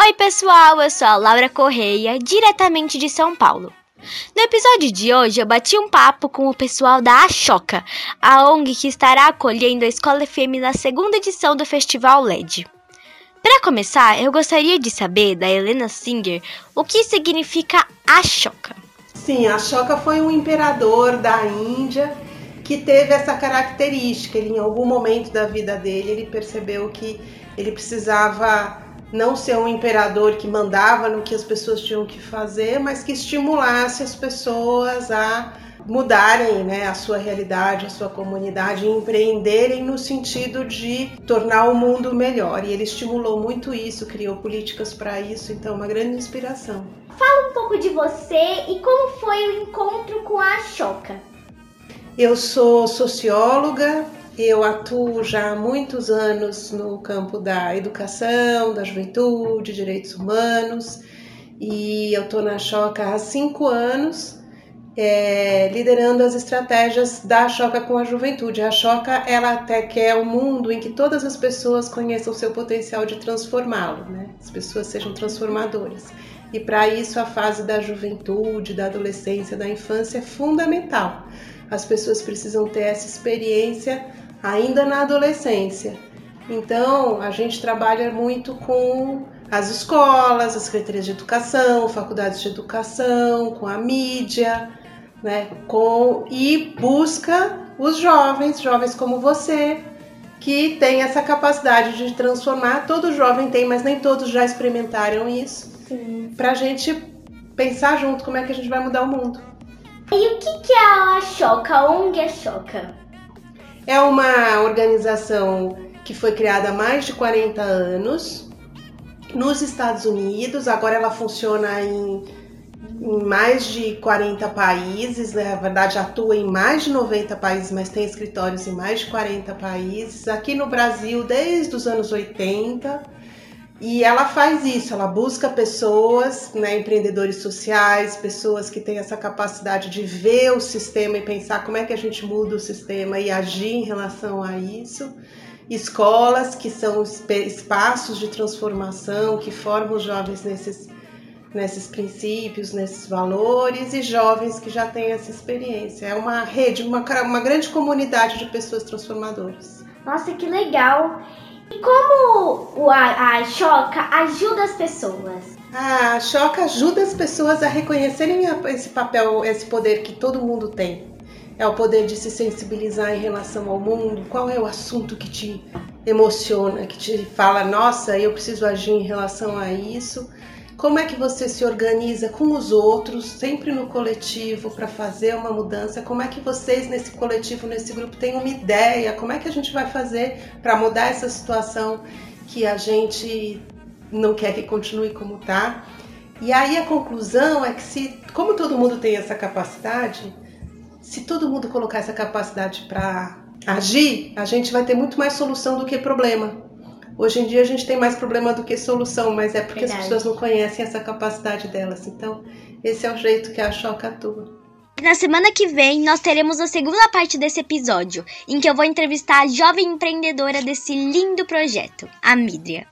Oi, pessoal, eu sou a Laura Correia, diretamente de São Paulo. No episódio de hoje, eu bati um papo com o pessoal da Achoca, a ONG que estará acolhendo a Escola FM na segunda edição do Festival LED. Para começar, eu gostaria de saber da Helena Singer o que significa Ashoka. Sim, Ashoka foi um imperador da Índia que teve essa característica. Ele, em algum momento da vida dele, ele percebeu que ele precisava não ser um imperador que mandava no que as pessoas tinham que fazer, mas que estimulasse as pessoas a mudarem né, a sua realidade, a sua comunidade, empreenderem no sentido de tornar o mundo melhor. E ele estimulou muito isso, criou políticas para isso, então uma grande inspiração. Fala um pouco de você e como foi o encontro com a Choca. Eu sou socióloga, eu atuo já há muitos anos no campo da educação, da juventude, direitos humanos, e eu estou na Choca há cinco anos, é, liderando as estratégias da Choca com a juventude. A Choca ela até quer um mundo em que todas as pessoas conheçam o seu potencial de transformá-lo, né? As pessoas sejam transformadoras. E para isso a fase da juventude, da adolescência, da infância é fundamental. As pessoas precisam ter essa experiência ainda na adolescência. Então, a gente trabalha muito com as escolas, as secretarias de educação, faculdades de educação, com a mídia, né? Com e busca os jovens, jovens como você, que tem essa capacidade de transformar. Todo jovem tem, mas nem todos já experimentaram isso. Para a gente pensar junto como é que a gente vai mudar o mundo. E o que, que é a Choca? A ONG é Choca? É uma organização que foi criada há mais de 40 anos nos Estados Unidos. Agora ela funciona em, em mais de 40 países, né? na verdade atua em mais de 90 países, mas tem escritórios em mais de 40 países. Aqui no Brasil, desde os anos 80 e ela faz isso, ela busca pessoas, né, empreendedores sociais, pessoas que têm essa capacidade de ver o sistema e pensar como é que a gente muda o sistema e agir em relação a isso. Escolas que são espaços de transformação que formam os jovens nesses, nesses princípios, nesses valores e jovens que já têm essa experiência. É uma rede, uma, uma grande comunidade de pessoas transformadoras. Nossa, que legal! E como a, a Choca ajuda as pessoas? A Choca ajuda as pessoas a reconhecerem esse papel, esse poder que todo mundo tem. É o poder de se sensibilizar em relação ao mundo. Qual é o assunto que te emociona, que te fala, nossa, eu preciso agir em relação a isso? Como é que você se organiza com os outros, sempre no coletivo, para fazer uma mudança? Como é que vocês nesse coletivo, nesse grupo, têm uma ideia? Como é que a gente vai fazer para mudar essa situação que a gente não quer que continue como está? E aí a conclusão é que se, como todo mundo tem essa capacidade, se todo mundo colocar essa capacidade para agir, a gente vai ter muito mais solução do que problema. Hoje em dia a gente tem mais problema do que solução, mas é porque Verdade. as pessoas não conhecem essa capacidade delas. Então, esse é o jeito que a Choca atua. Na semana que vem, nós teremos a segunda parte desse episódio, em que eu vou entrevistar a jovem empreendedora desse lindo projeto, a Midria.